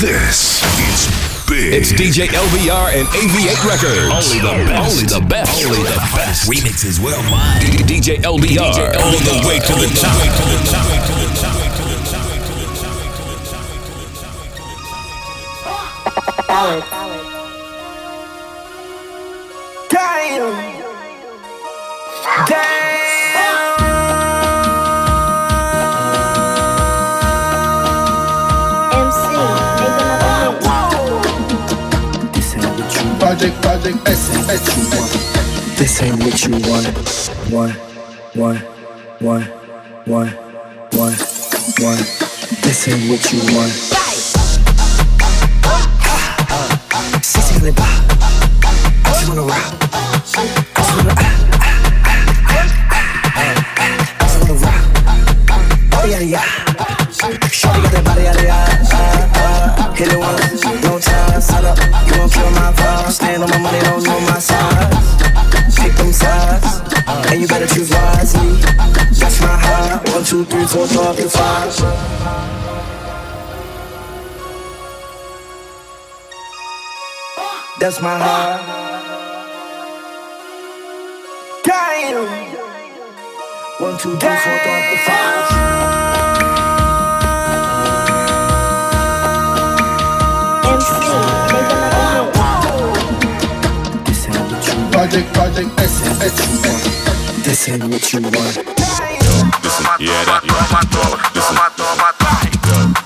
This is big. It's DJ LBR and AV8 Records. Only the best. Only the best. Only the best. Remixes worldwide. DJ LBR. DJ All LBR. the way to the top. All the way to the top. Damn. Damn. This ain't what you want. Want, want, want, want, want, want. This ain't what you want. Sissy in. I just wanna rock. Two, three, four. That's my heart. Damn. One, two, three, four, five, want. project, project, S, S, This ain't what you want. Listen, yeah, that, yo, listen,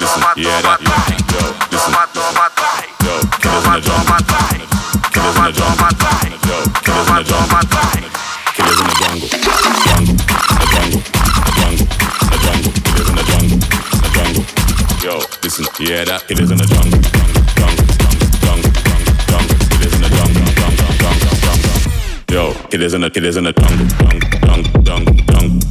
listen, yeah, that, yo, listen, killers in the jungle, killers in the jungle, killers in the jungle, killers in the jungle, jungle, in the jungle, yo, listen, yeah, that, killers in the jungle, jungle, jungle, jungle, jungle, killers in the jungle, jungle, jungle, jungle, yo, killers in the, killers in the jungle, jungle, jungle, jungle,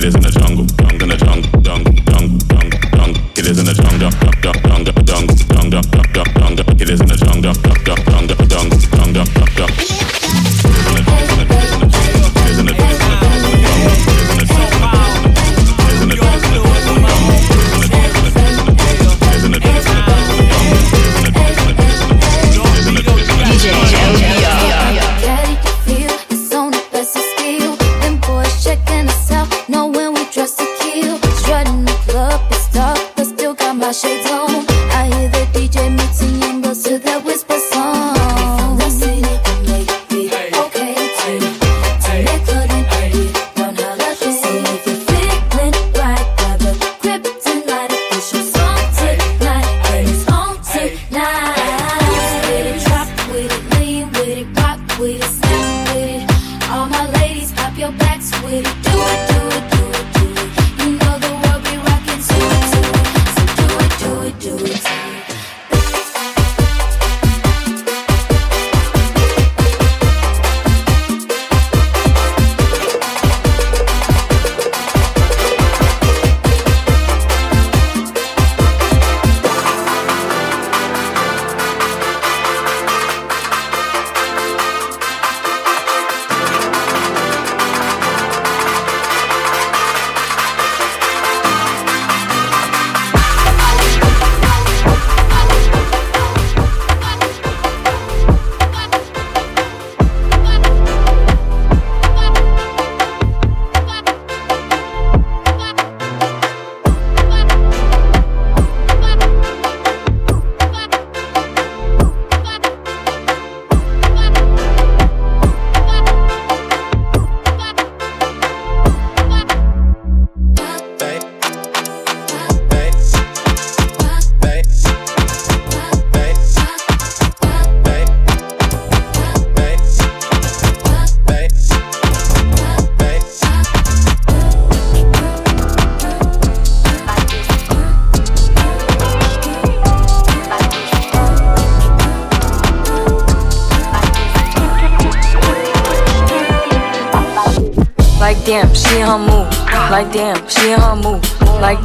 jungle, jungle, in the jungle, jungle jungle, jungle, jungle, jungle, jungle, killers in the jungle, jungle, jungle, jungle,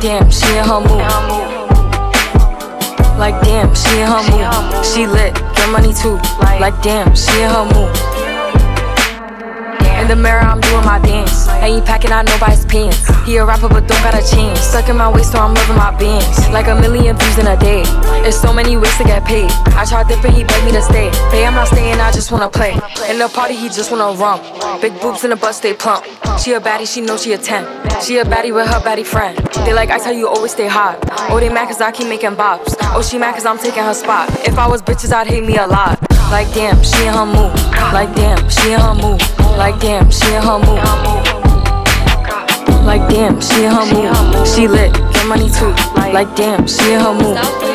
damn, she in her move. Like damn, she in her move. She lit, get money too. Like damn, she in her move. In the mirror, I'm doing my dance. Ain't packing out nobody's pants. He a rapper, but don't got a chance. Stuck in my waist, so I'm living my bands. Like a million views in a day. There's so many ways to get paid. I tried dipping, he begged me to stay. Hey, I'm not staying, I just wanna play. In the party, he just wanna rump. Big boobs in the butt, stay plump. She a baddie, she know she a 10. She a baddie with her baddie friend. They like, I tell you, always stay hot. Oh, they mad cause I keep making bops. Oh, she mad cause I'm taking her spot. If I was bitches, I'd hate me a lot. Like damn, she in her move. Like damn, she in her move. Like damn, she in her move. Like damn, she in her move. She lit, get money too. Like damn, she in her move.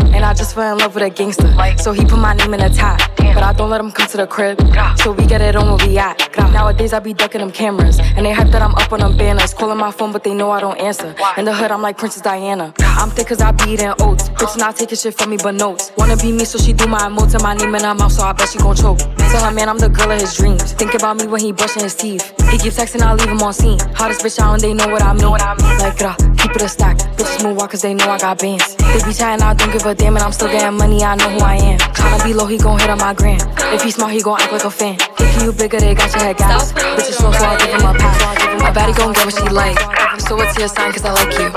And I just fell in love with a gangster. So he put my name in the tag. But I don't let him come to the crib. So we get it on where we at. Nowadays I be ducking them cameras. And they hype that I'm up on them banners. Calling my phone, but they know I don't answer. In the hood, I'm like Princess Diana. I'm thick cause I be eating oats. Bitch not taking shit from me but notes. Wanna be me, so she do my emotes and my name in her mouth, so I bet she gon' choke. Tell her man I'm the girl of his dreams. Think about me when he brushing his teeth. He keep texting, I leave him on scene. Hottest bitch out and they know what I mean. Like, rah, keep it a stack. Bitches move out cause they know I got bands. They be chatting, I don't give a damn, and I'm still getting money, I know who I am. Tryna be low, he gon' hit on my gram. If he smart, he gon' act like a fan. Think you bigger, they got your head gas. Bitches slow, so I give him a pass. My baddie gon' get what she like. So what's your sign, cause I like you.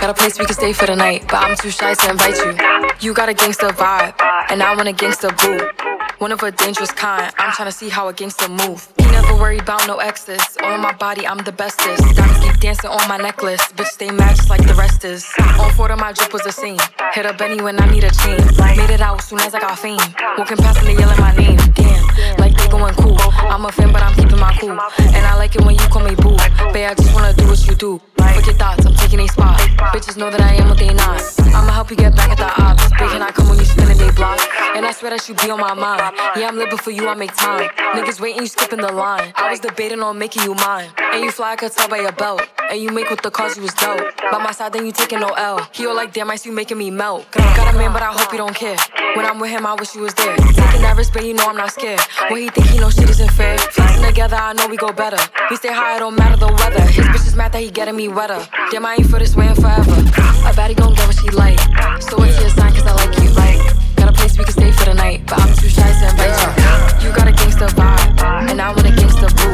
Got a place we can stay for the night, but I'm too shy to invite you. You got a gangster vibe, and I want a gangster boo. One of a dangerous kind, I'm tryna see how a gangster move. He never worry about no exes. On my body, I'm the bestest. Diamonds keep dancing on my necklace. Bitch, stay just like the rest is. On Florida, my drip was the same. Hit a Benny when I need a chain. Made it out soon as I got fame. Walking past and yelling my name. Damn, like they going cool. I'm a fan, but I'm keeping my cool. And I like it when you call me boo. Babe, I just wanna do what you do. Fuck your thoughts, I'm taking a spot. Bitches know that I am what they not. I'ma help you get back at the ops. Big can I come when you spinning they block? And I swear that you be on my mind. Yeah, I'm living for you, I make time. Niggas waiting, you skipping the line. I was debating on making you mine. And you fly, I could tell by your belt. And you make with the cause you was dope. By my side, then you taking no L. He all like, damn, I see you making me melt. Got a man, but I hope you don't care. When I'm with him, I wish you was there. Taking that risk, but you know I'm not scared. When he think he know shit isn't fair. Flexing together, I know we go better. We stay high, it don't matter the weather. His bitch is mad that he getting me wetter. Damn, I ain't for this way in forever. A baddie gon' get what she like. So what's your sign, cause I like you. Like, got a place we can stay for the night, but I'm too shy to invite you. You got a gangster vibe, and I want a gangster boo.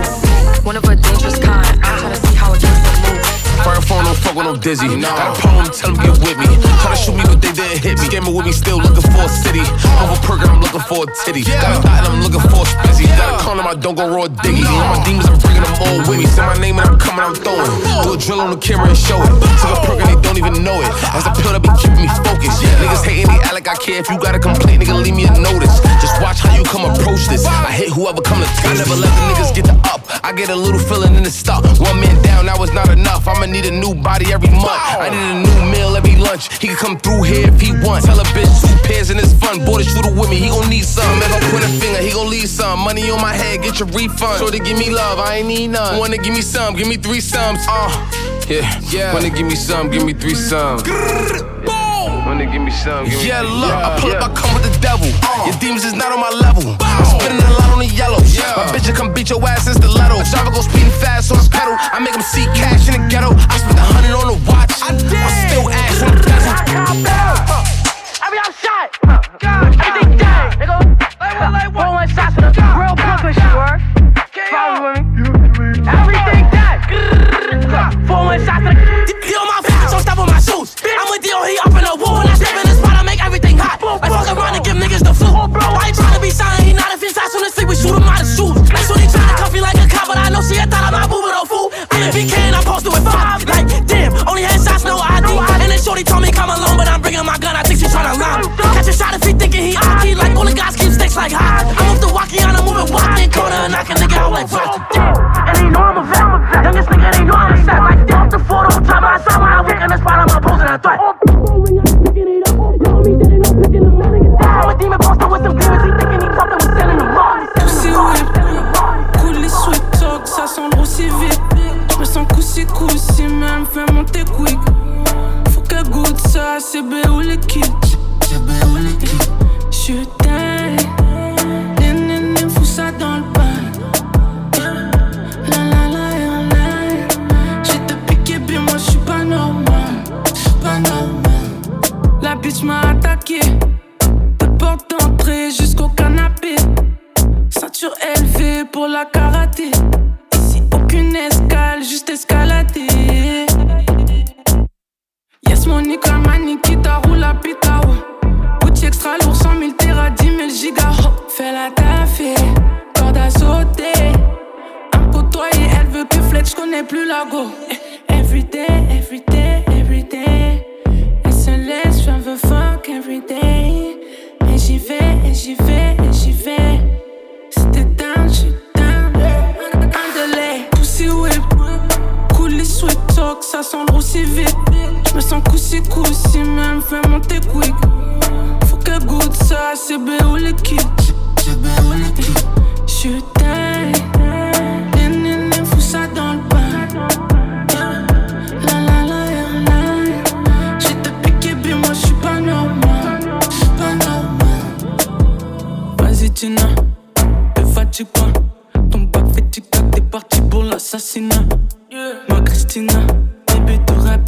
One of a dangerous kind. I'm tryna see how a gangster move. Fire phone, don't fuck with no dizzy. Got a poem, tell them get with me. Try to shoot me, but they didn't hit me. Scamming with me, still looking for a city. Over perk, I'm looking for a titty. Got a thought, I'm looking for a spizzy. Got a condom, I don't go raw diggy. All my demons, I'm bringing them all with me. Say my name and I'm coming, I'm throwing. Do a drill on the camera and show it. Took a perk and they don't even know it. As a pill that be keeping me focused. Niggas hating, they act like I care. If you got a complaint, nigga, leave me a notice. Just watch how you come approach this. I hit whoever come to I never let the niggas get the up. I get a little feeling in the stuff. One man down, that was not enough. I'ma need a new body every month. I need a new meal every lunch. He can come through here if he wants. Tell a bitch two pairs and it's fun. Boy, the shooter with me, he gon' need some. If I point a finger, he gon' leave some. Money on my head, get your refund. So they give me love, I ain't need none. Wanna give me some, give me three sums. Uh, yeah, yeah. Wanna give me some, give me three sums. Wanna give me some, give me Yeah, look, I pull up, I come with the devil. Uh. Your demons is not on my level. I'm spinning a lot on the yellow. Yeah. My bitch will come beat your ass in stiletto. Driver go speeding fast on the pedal. I make him see cash in the ghetto. I spent a hundred on the watch. I'm still ass on the bezel. I mean, I'm shot. Everything dead. They go, roll one shot to the real Brooklyn shit,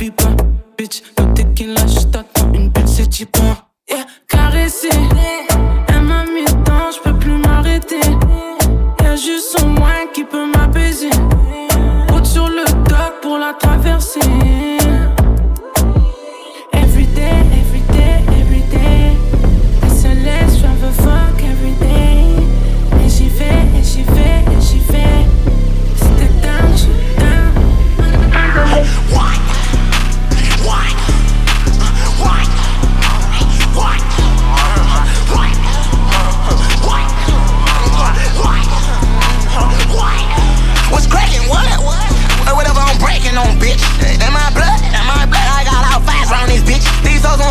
bébé, te rapide pas. Bitch, le tequila, j't'attends une pile, c'est type Yeah, caressé. Elle m'a mis dedans, j'peux plus m'arrêter. Y'a juste son moins qui peut m'apaiser. Route sur le dock pour la traverser.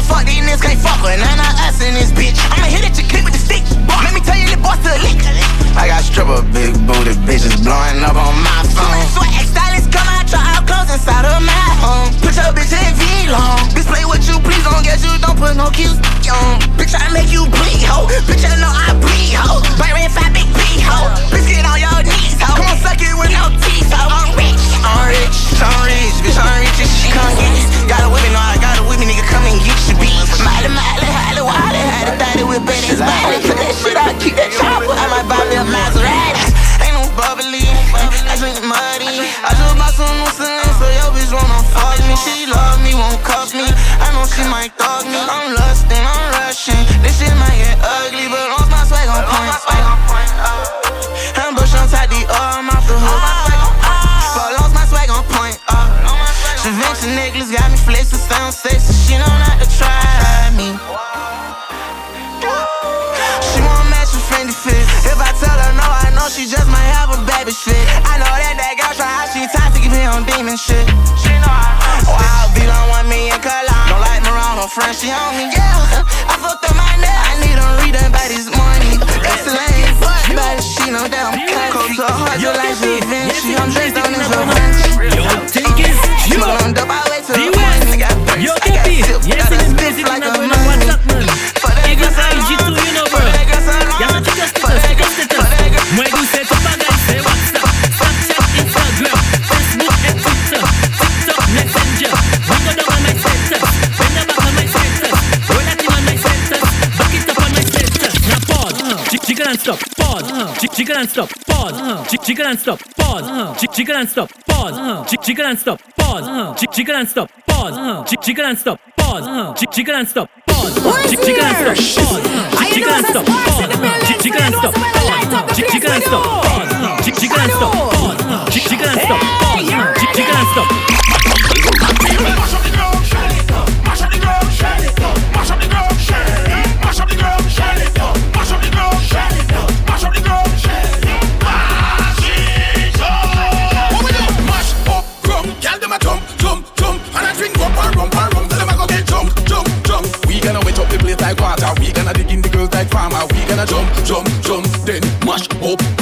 Gon' fuck, these niggas can't fuck with. None of us in this bitch. I'ma hit at your clip with the stick. Let me tell you, the boss to a lick. I got stripper big booty bitches blowing up on my phone. Swag stylist come out, try out clothes inside of my home. Put your bitch in V-long. Display what you please, don't get you, don't put no cues on. Bitch, I make you bleed, ho. Bitch, I know I bleed, ho. Bite red fat big B, ho. Bitch, get on your knees, ho. Come on, suck it with no teeth, ho. I'm rich, I'm rich, I'm rich, bitch, I'm rich as shit. Come get it. Got a with Miley, Miley, Miley, Wiley, had a thotty with Benny's body. Put that shit out, keep that chopper. I might buy me a Maserati. Ain't no bubbly, I drink muddy. I just bought some new scenes, so your bitch wanna fuck me. She love me, won't cuff me. I know she might thug me. I'm lusting, I'm rushing. This shit might get ugly, but as my swag on point. I'm uh. bush on top the arm off the hook. But my swag on point. Prevention uh. necklace got me flexing, sound sexy. She know not to try me. She won't match with Fendi fit. If I tell her no, I know she just might have a baby shit. I know that that girl try how she toxic if he on demon shit. She know I know. Oh, Wild beat on one million cologne. Don't like me around her friend, she on me. Yeah, I fucked up my neck. I need them reading by this morning. That's lame, but she know that I'm cold to her heart just like she Vinci. I'm dressed on this revenge. Jiggle and stop, pause, jiggle and stop, pause, jiggle and stop, pause, jiggle and stop, pause, jiggle and stop, pause, jiggle and stop, pause, jiggle and stop, pause, jiggle and stop, pause, jiggle and stop, pause, jiggle and stop, pause, jiggle and stop, pause, jiggle and stop, pause, jiggle and stop, pause, jump, jump, jump, then mash up,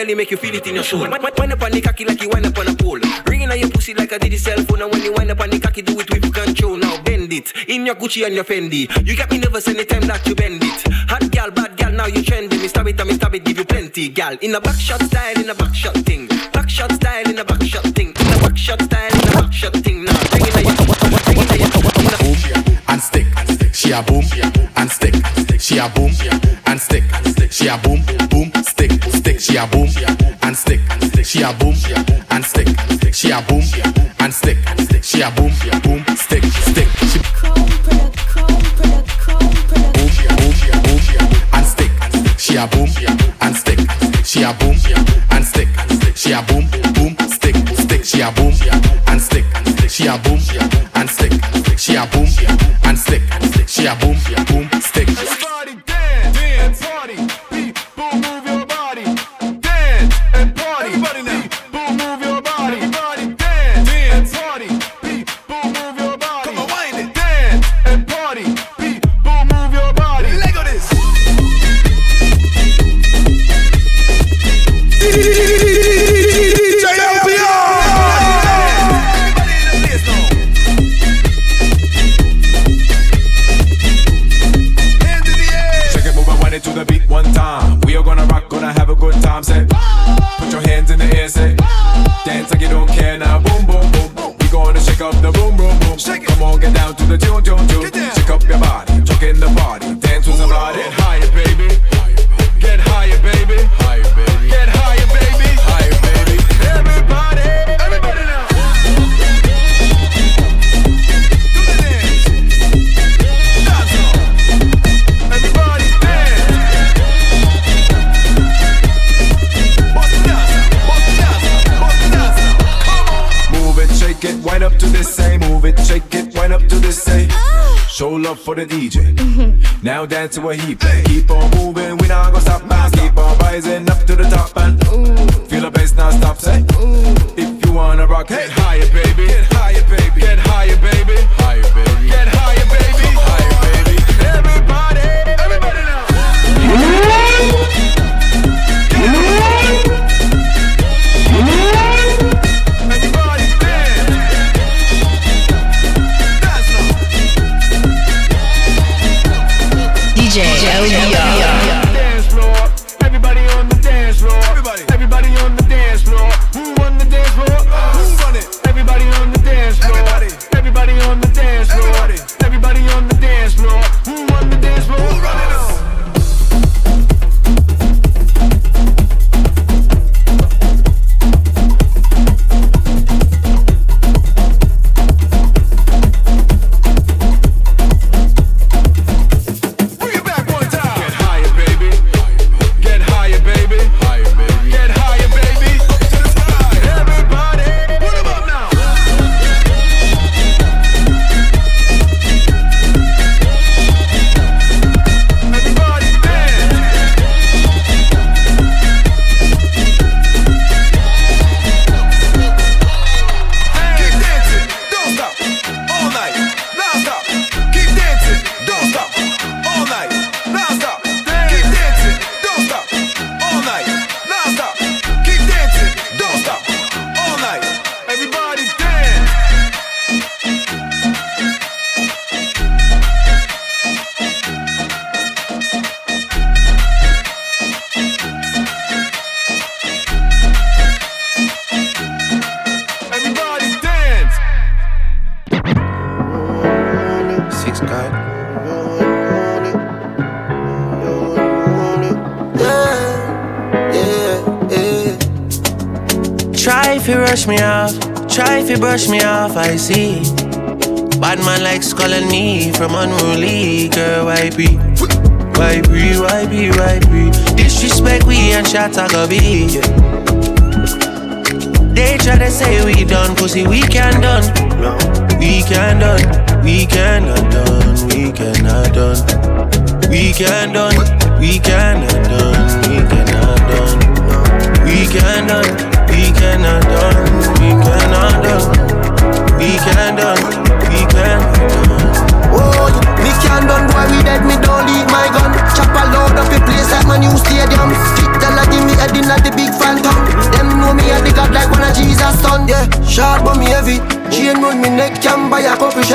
belly make you feel it in your soul. Wind up on the cocky like you wind up on a pole. Ringing on your pussy like a did the cell phone. And when you wind up on the cocky, do it with control. Now bend it in your Gucci and your Fendi. You got me nervous anytime that you bend it. Hot gal, bad gal, now you trendy. Me stab it, me stab it, give you plenty, gal. In a back shot style, in a back shot thing. Back shot style, in a back shot thing. In a back shot style, in a back shot thing. Now bring it on your, bring it She a boom and stick. She a boom and stick. She a boom and stick. She a boom, boom, stick, stick. She a boom and stick. She a boom and stick. She a boom and stick. She a boom, boom, stick, stick. She She a boom and stick. She a boom and stick. She a boom, boom, stick, stick. She a boom and stick. She a boom and stick. She a boom and stick. She a boom, boom. boom, boom. Now dance to a heap. Keep on moving when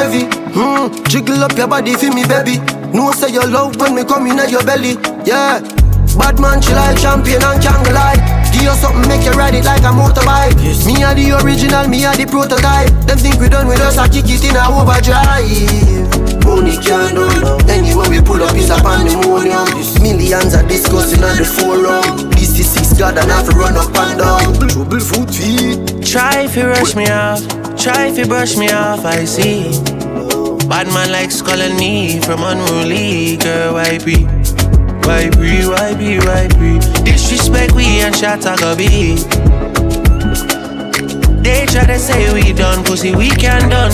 heavy. Mm, jiggle up your body for me, baby. No say your love when me come in at your belly. Yeah. Bad man, chill like champion and can't lie. Give you something, make you ride it like a motorbike. Yes. Me are the original, me are the prototype. Them think we done with us, I kick it in a overdrive. Money can't do. Anywhere we pull up, it's a pandemonium. Millions are discussing on the forum. This is six god and have to run up and down. Trouble foot feet. Try if you rush me off. Try if you brush me off, I see. Bad man likes calling me from unruly girl. Why be? Why be? Why be? Why be? Disrespect we and shots I go be. They try to say we done, pussy we can done.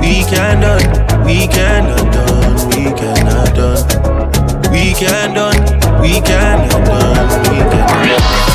We can done. We can done. We can done. We can done. We can done. We can done.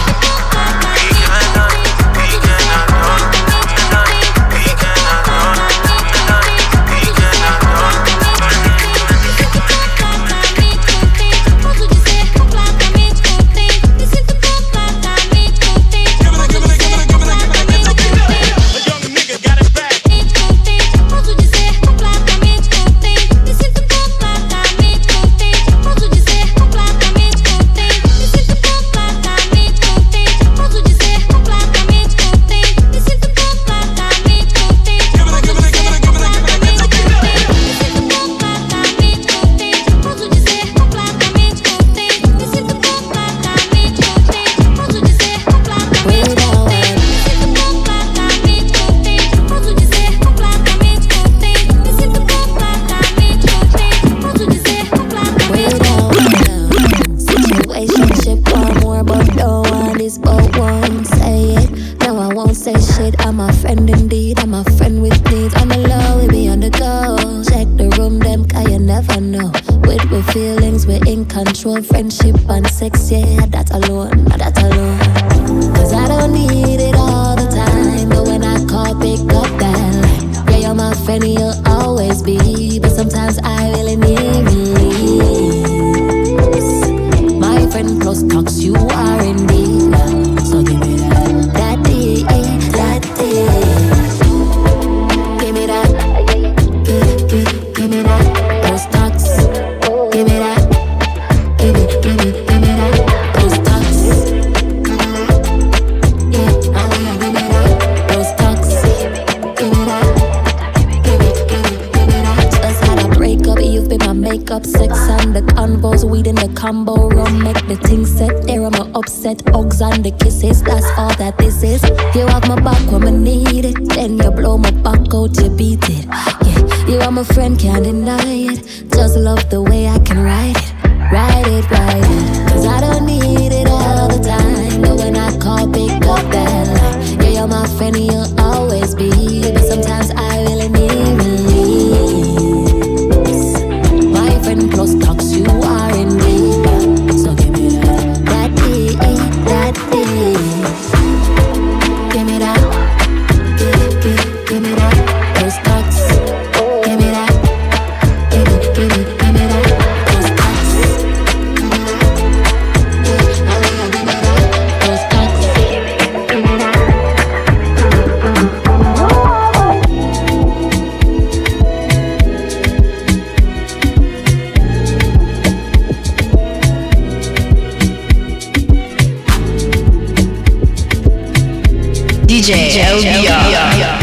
DJ, DJ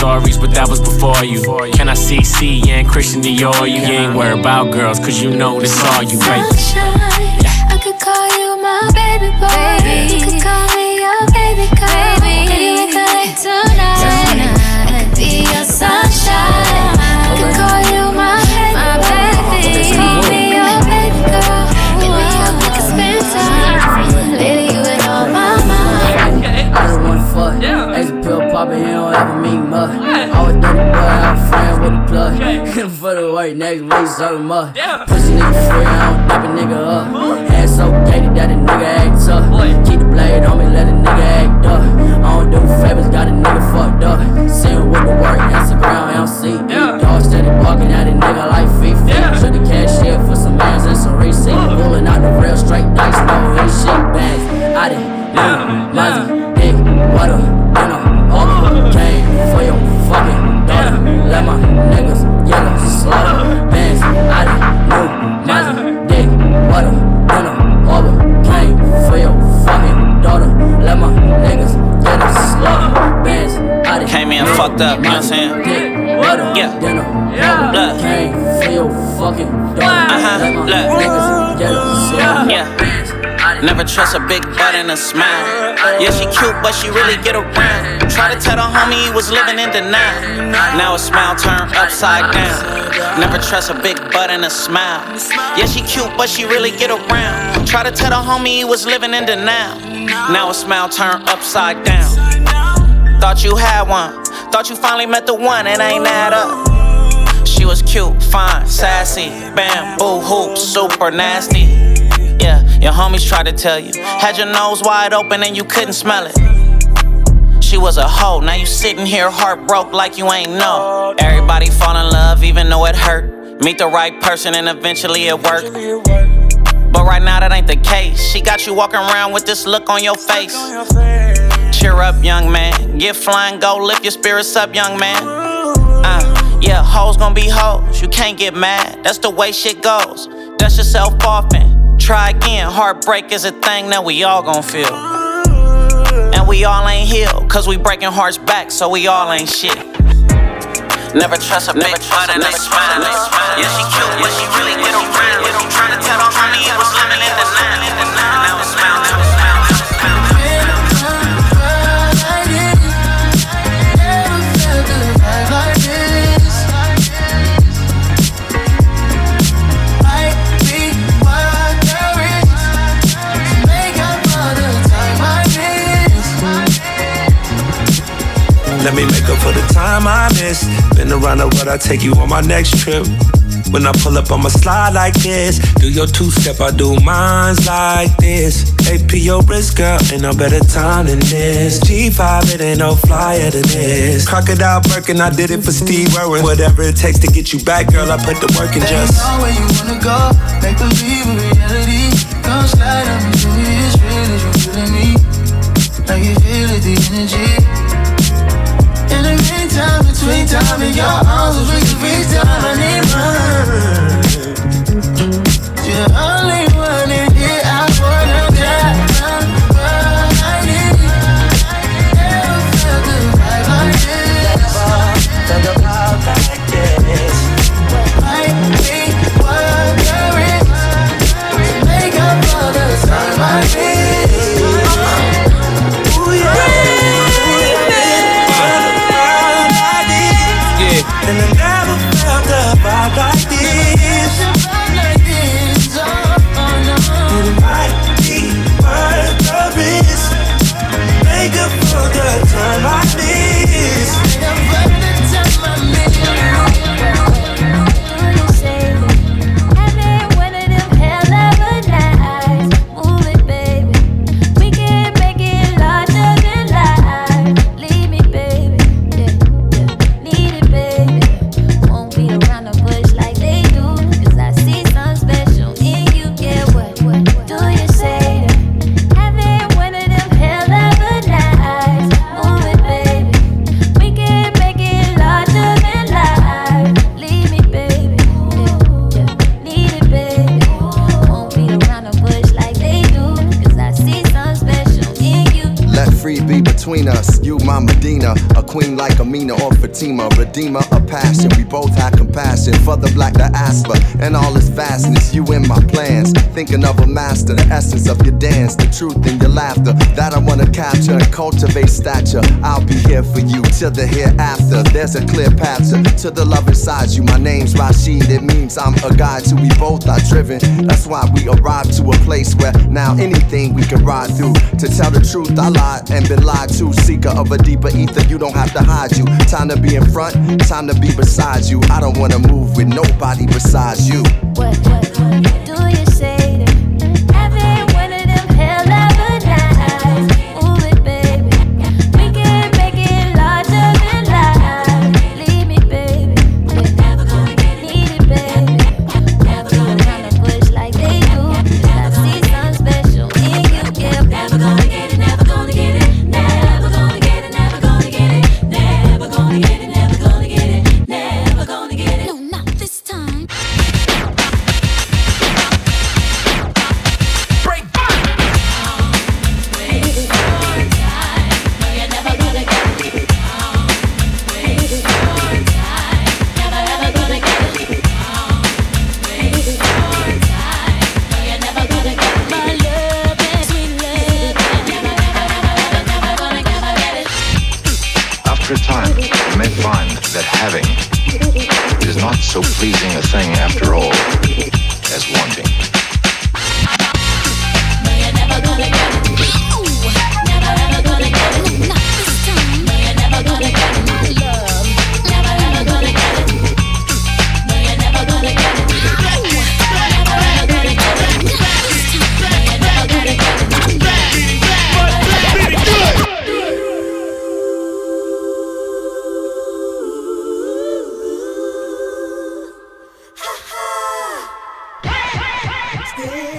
stories, but that was before you. Can I see C and Christian Dior? You ain't worried about girls, cause you know this all you, baby. Sunshine. I could call you my baby boy. You could call me your baby girl. Baby, we could late tonight. I'd be your sunshine. I'm a friend with the plug. Hit him for the work, next week him up. Pussy nigga free, I don't dap a nigga up. Head so gated that a nigga act up. Keep the blade on me, let a nigga act up. I don't do favors, got a nigga fucked up. See him with the work, Instagram, MC. Dog steady barking at a nigga like Fifi. Should the cashier for some mans and some receipt. Pulling out the real straight dice, no shit bags. I did, yeah, Mozzie, fucked up, you know what I'm saying? Yeah. Look. Came for your fucking. Uh-huh. Let my Look. niggas get a slaughter. Yeah. Never trust a big butt and a smile. Yeah, she cute, but she really get around. Try to tell the homie he was living in denial. Now a smile turned upside down. Never trust a big butt and a smile. Yeah, she cute, but she really get around. Try to tell the homie he was living in denial. Now a smile turned upside down. Thought you had one. Thought you finally met the one, it ain't add up. She was cute, fine, sassy, bamboo hoops, super nasty. Yeah, your homies tried to tell you. Had your nose wide open and you couldn't smell it. She was a hoe, now you sitting here heart broke like you ain't know. Everybody fall in love even though it hurt. Meet the right person and eventually it work. But right now that ain't the case. She got you walking around with this look on your face. Cheer up, young man. Get flying, go lift your spirits up, young man. Uh, yeah, hoes gonna be hoes. You can't get mad. That's the way shit goes. Dust yourself off and try again. Heartbreak is a thing that we all gon' feel. And we all ain't healed, cause we breaking hearts back, so we all ain't shit. Never trust a big butt and a smile. Yeah, she cute, but she really get around. Trying to tell the homie he was living in denial. Now Let me make up for the time I missed. Been around the world, I'll take you on my next trip. When I pull up on my slide like this, do your two step, I do mines like this. AP your wrist, girl, ain't no better time than this. G5, it ain't no flyer than this. Crocodile Birkin, I did it for Steve Irwin. Whatever it takes to get you back, girl, I put the work in just. know where you wanna go. Make believe in reality. Come slide on me, show me it's real as you feeling me. Like you feel it, the energy. Meantime, between time in your arms, we can FaceTime. I need mine. You're the only Fatima, redeemer of passion. We both have compassion for the black diaspora and all its vastness. You in my plans, thinking of a master, the essence of your dance, the truth in your laughter that I wanna capture and cultivate stature. I'll be here for you till the hereafter. There's a clear path to, the love inside you. My name's Rashid, it means I'm a guide to we both are driven. That's why we arrived to a place where now anything we can ride through. To tell the truth, I lied and been lied to. Seeker of a deeper ether, you don't have to hide you. Time to be in front, time to be beside you. I don't wanna move with nobody besides you. What, what Yeah.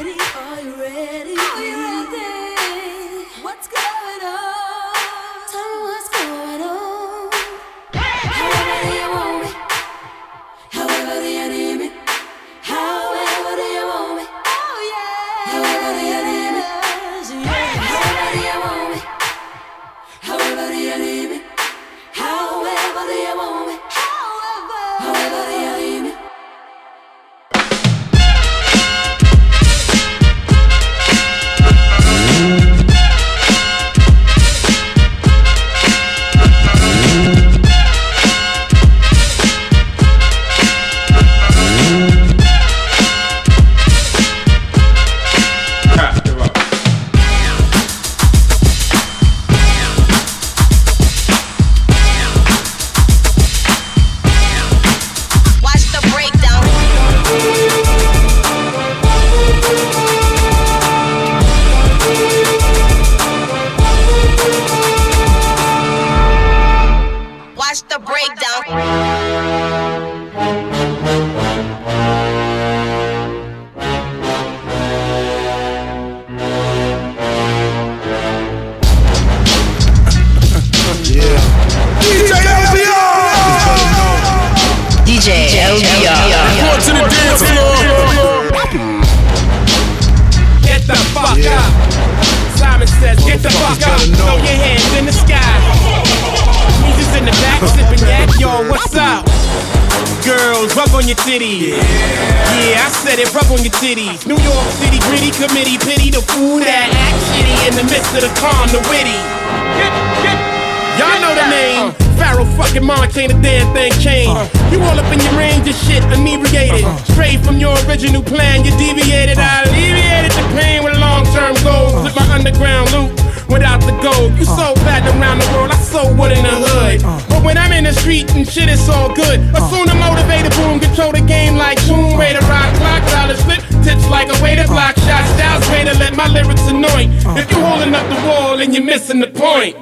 Fucking a damn thing changed. Uh-huh. You all up in your range of shit, inebriated. Uh-huh. Straight from your original plan, you deviated. I alleviated the pain with long term goals. Uh-huh. With my underground loot. Without the gold, you so bad around the world, I so wood in the hood. But when I'm in the street and shit, it's all good. Assume the motivated boom, control the game like Tomb Raider, rock clock, dollars flip, tips like a way to block shots, styles way to let my lyrics anoint. If you holding up the wall and you're missing the point.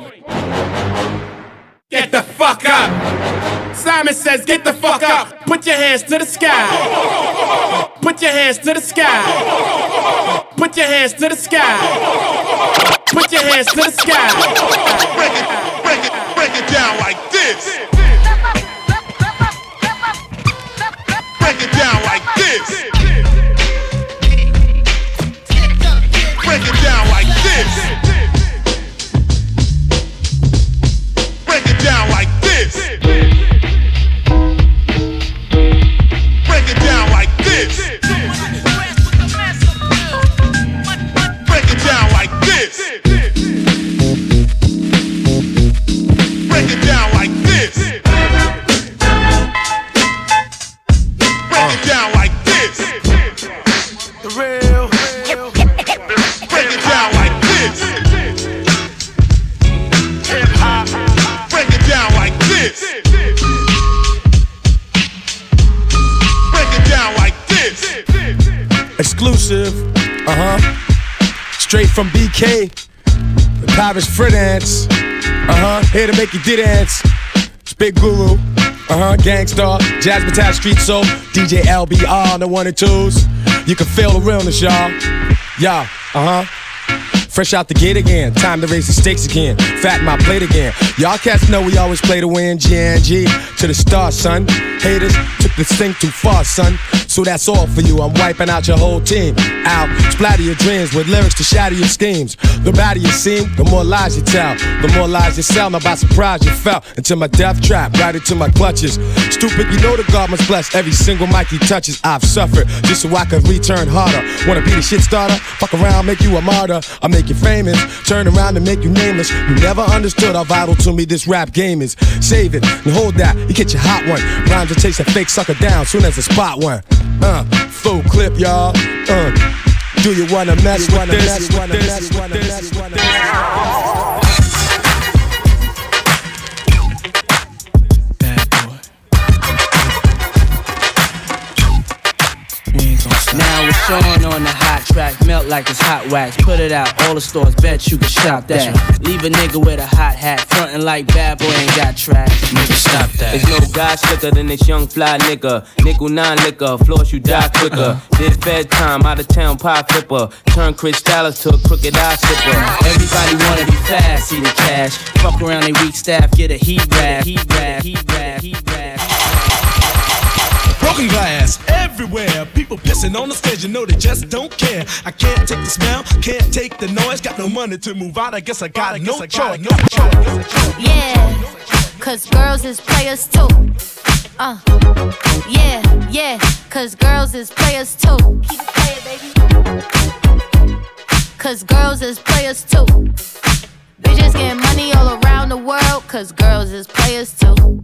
Get the fuck up. Simon says, get the fuck up. Put your hands to the sky. Put your hands to the sky. Put your hands to the sky. Put your hands to the sky. Break it, break it, break it down like this. Break it down like this. Break it down like this. Exclusive. Uh huh. Straight from BK. The Paris Frit Ants. Uh huh. Here to make you did dance. It's Big Guru. Uh huh. Gang Starr. Jasmine Tap Street Soul. DJ LBR. The one and twos. You can feel the realness, y'all. Yeah. Uh huh. Fresh out the gate again, time to raise the stakes again. Fat my plate again. Y'all cats know we always play to win. GNG to the stars, son. Haters took this thing too far, son. So that's all for you. I'm wiping out your whole team. Out, splatter your dreams with lyrics to shatter your schemes. The badder you seem, the more lies you tell. The more lies you sell, now by surprise you fell into my death trap, right into my clutches. Stupid, you know the God must bless every single mic he touches. I've suffered just so I could return harder. Wanna be the shit starter? Fuck around, make you a martyr. I make you famous, turn around and make you nameless. You never understood how vital to me this rap game is. Save it and hold that, you get your hot one. Rhymes will chase a fake sucker down soon as I spot one. Uh, full clip, y'all. Uh, do you wanna mess with this? Showing on the hot track, melt like it's hot wax. Put it out, all the stores, bet you can shop that. Leave a nigga with a hot hat, frontin' like bad boy ain't got track. Nigga, stop that. There's no guy slicker than this young fly nigga. Nickel nine liquor, floors you die quicker. This fed time, out of town pie flipper. Turn Cristal to a crooked eye sipper. Everybody wanna be fast, see the cash. Fuck around they weak staff, get a heat rap, heat rap, heat rap, heat rap. Broken glass everywhere. People pissing on the stage, you know they just don't care. I can't take the smell, can't take the noise. Got no money to move out, I guess I got no choice. No choice. Yeah, cause girls is players too. Uh, yeah, yeah, cause girls is players too. Keep it playing, baby. Cause girls is players too. Bitches getting money all around the world, cause girls is players too.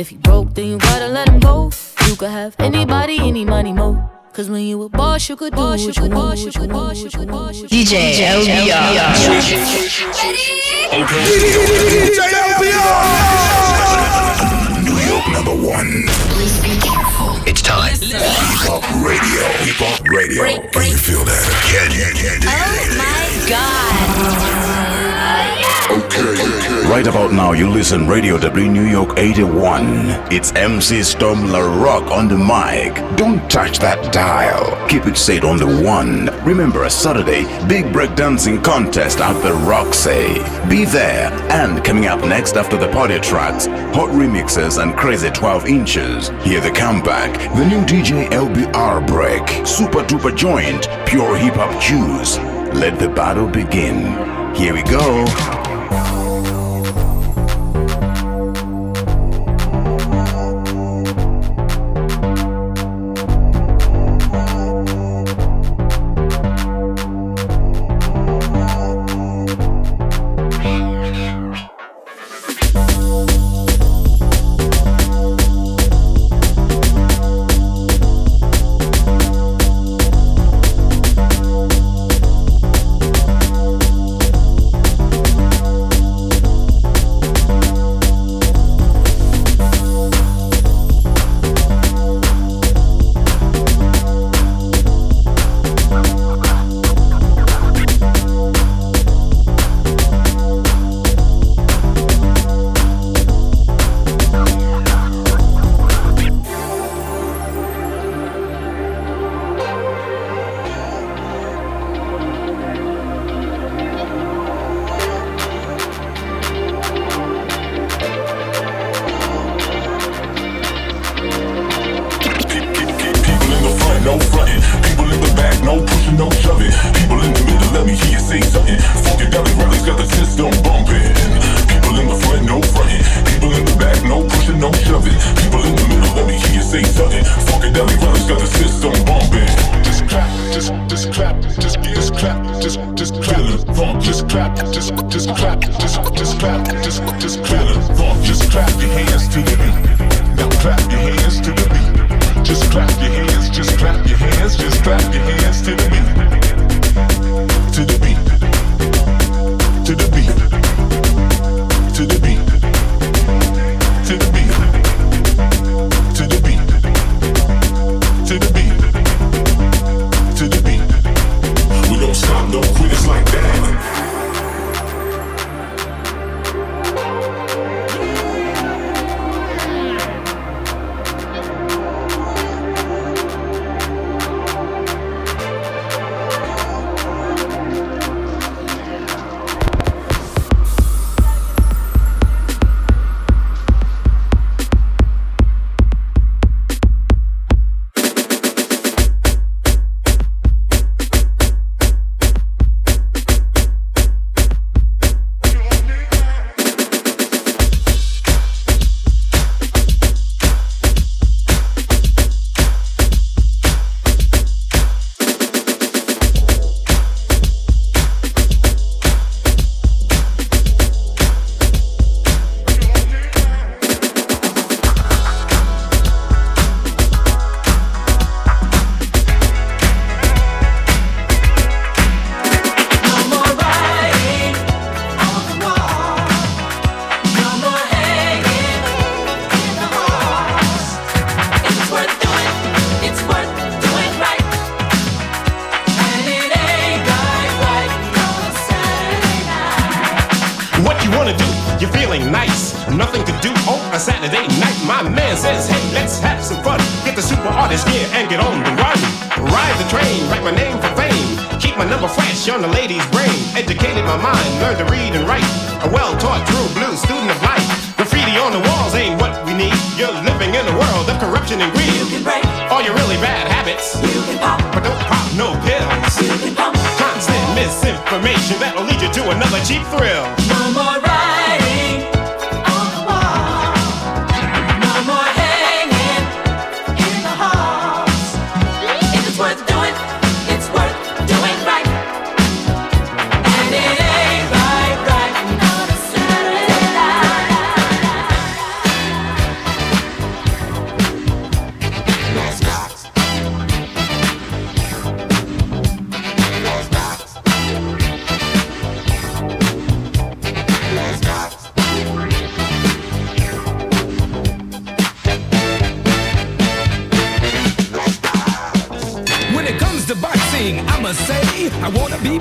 If you broke, then you gotta let him go. You could have anybody, any money, mo. Cause when you a boss, you could do what you want. what you want, what you want, what you want. DJ LBR. New York number one. Please be careful. It's time. Hip Hop Radio. Hip Hop Radio. Can you feel that? Can you? Can you? Okay. Right about now, you listen Radio W New York 81. It's MC Storm La Rock on the mic. Don't touch that dial. Keep it set on the one. Remember, a Saturday, big breakdancing contest at the Roxy. Be there. And coming up next after the party tracks, hot remixes and crazy 12 inches. Hear the comeback, the new DJ LBR break, super duper joint, pure hip hop juice. Let the battle begin. Here we go.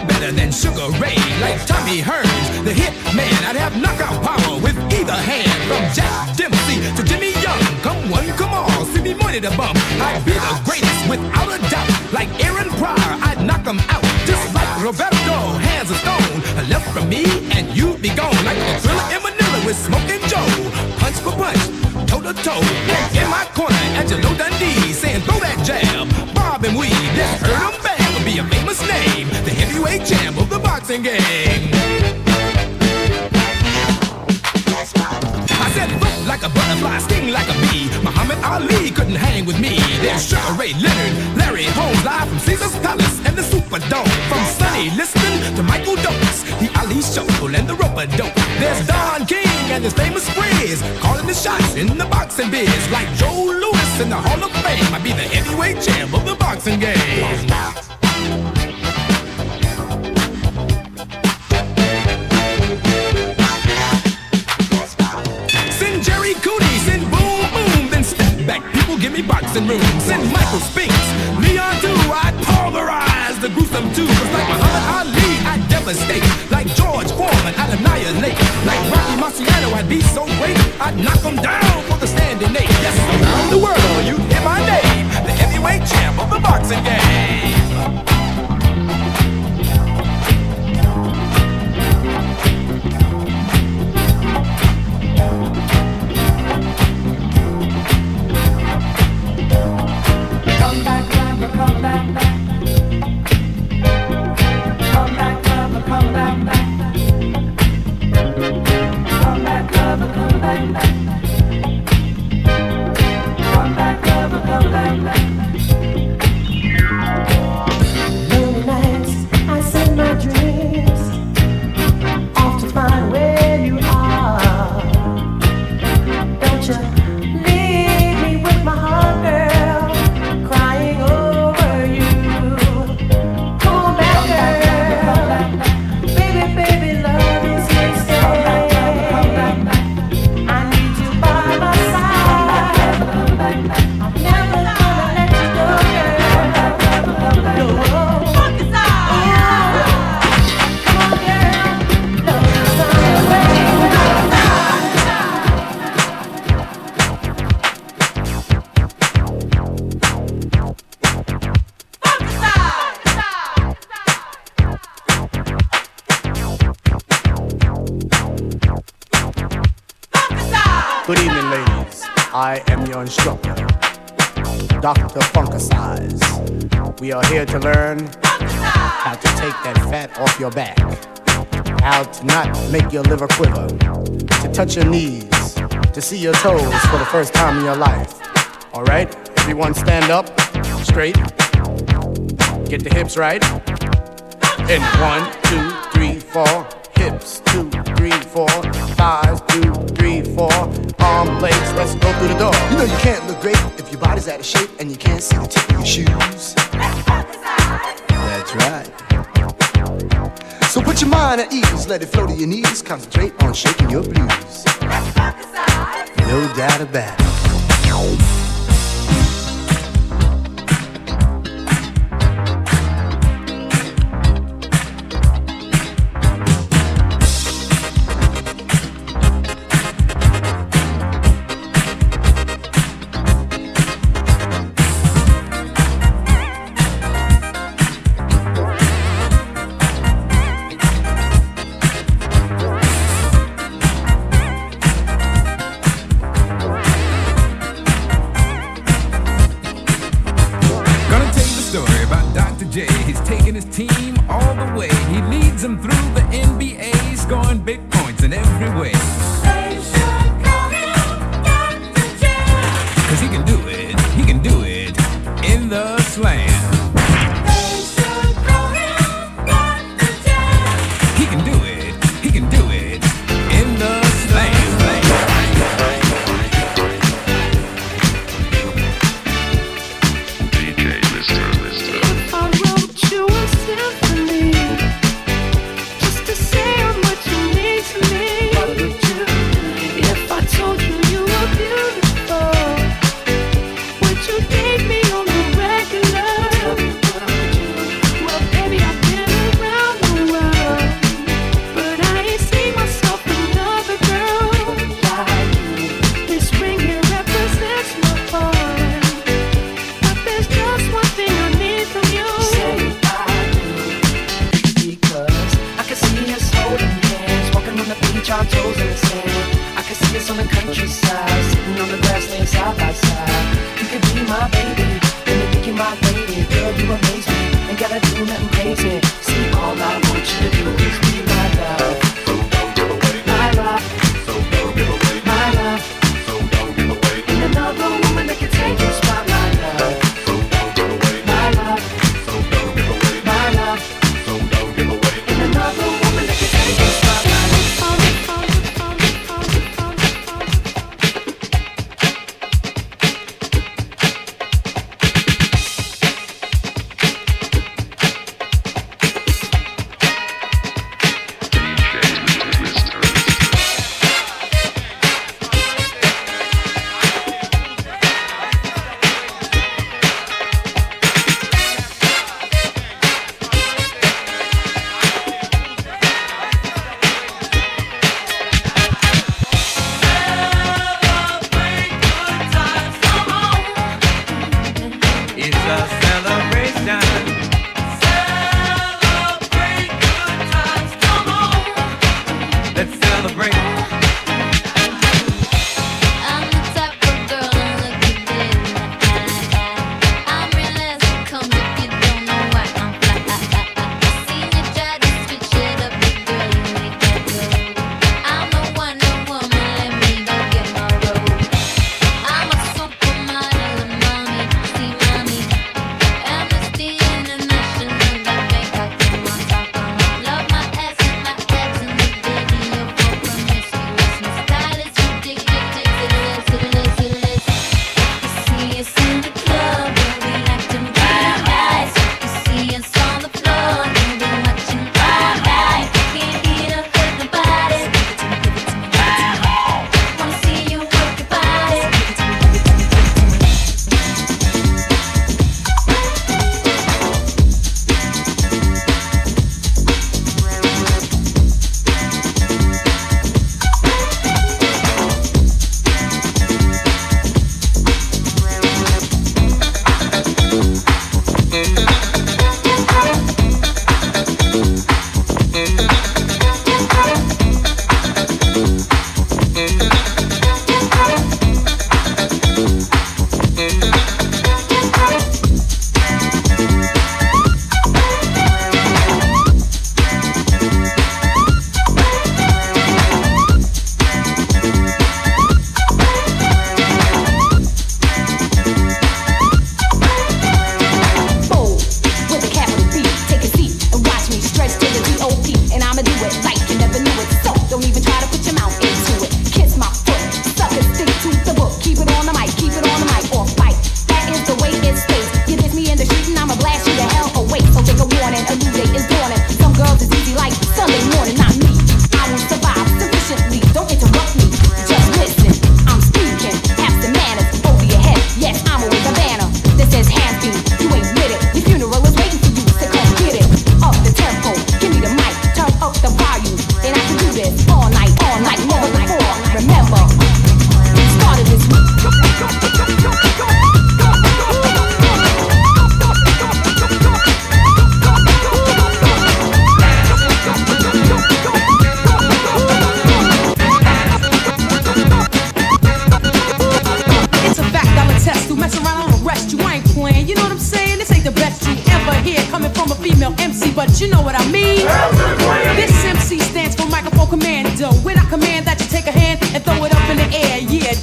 Better than Sugar Ray, like Tommy Hearns, the hit man. I'd have knockout power with either hand, from Jack Dempsey to Jimmy Young. Come one, come all, see me money to bump. I'd be the greatest without a doubt, like Aaron Pryor. I'd knock 'em out, just like Roberto, hands of stone. Left from me and you'd be gone, like the thriller in Manila with Smoking Joe. Punch for punch, toe to toe. In my corner, Angelo Dundee saying throw that jab, bob and weave. Just heard him bang, will be a famous name, I said float like a butterfly, sting like a bee. Muhammad Ali couldn't hang with me. There's Sugar Ray Leonard, Larry Holmes, live from Caesar's Palace and the Superdome. From Sonny Liston to Michael Dokes, the Ali Show and the Roper Dope. There's Don King and his famous Freeze, calling the shots in the boxing biz. Like Joe Louis in the Hall of Fame, I'd be the heavyweight champ of the boxing game. Give boxing room. Send Michael Spinks, Leon too. I pulverize the gruesome two. Just like Muhammad Ali, I devastate. Like George Foreman, I'd annihilate. Like Rocky Marciano, I'd be so great. I'd knock 'em down for the standing eight. Yes, around the world, you hear my name. The heavyweight champ of the boxing game. make your liver quiver, to touch your knees, to see your toes for the first time in your life. All right, everyone stand up, straight, get the hips right. And one, two, three, four, hips, two, three, four, thighs, two, three, four, arm, legs, let's go through the door. You know you can't look great if your body's out of shape and you can't see the tip of your shoes. That's right. Put your mind at ease, let it flow to your knees. Concentrate on shaking your blues. No doubt about it.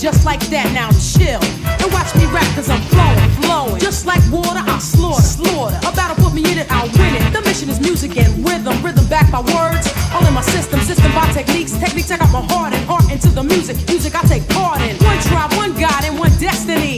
Just like that. Now chill. And watch me rap cause I'm flowing, flowing. Just like water, I'll slaughter, slaughter. A battle put me in it, I'll win it. The mission is music and rhythm, rhythm back by words. All in my system, system by techniques. Techniques I got my heart and heart into the music. Music I take part in. One tribe, one God, and one destiny.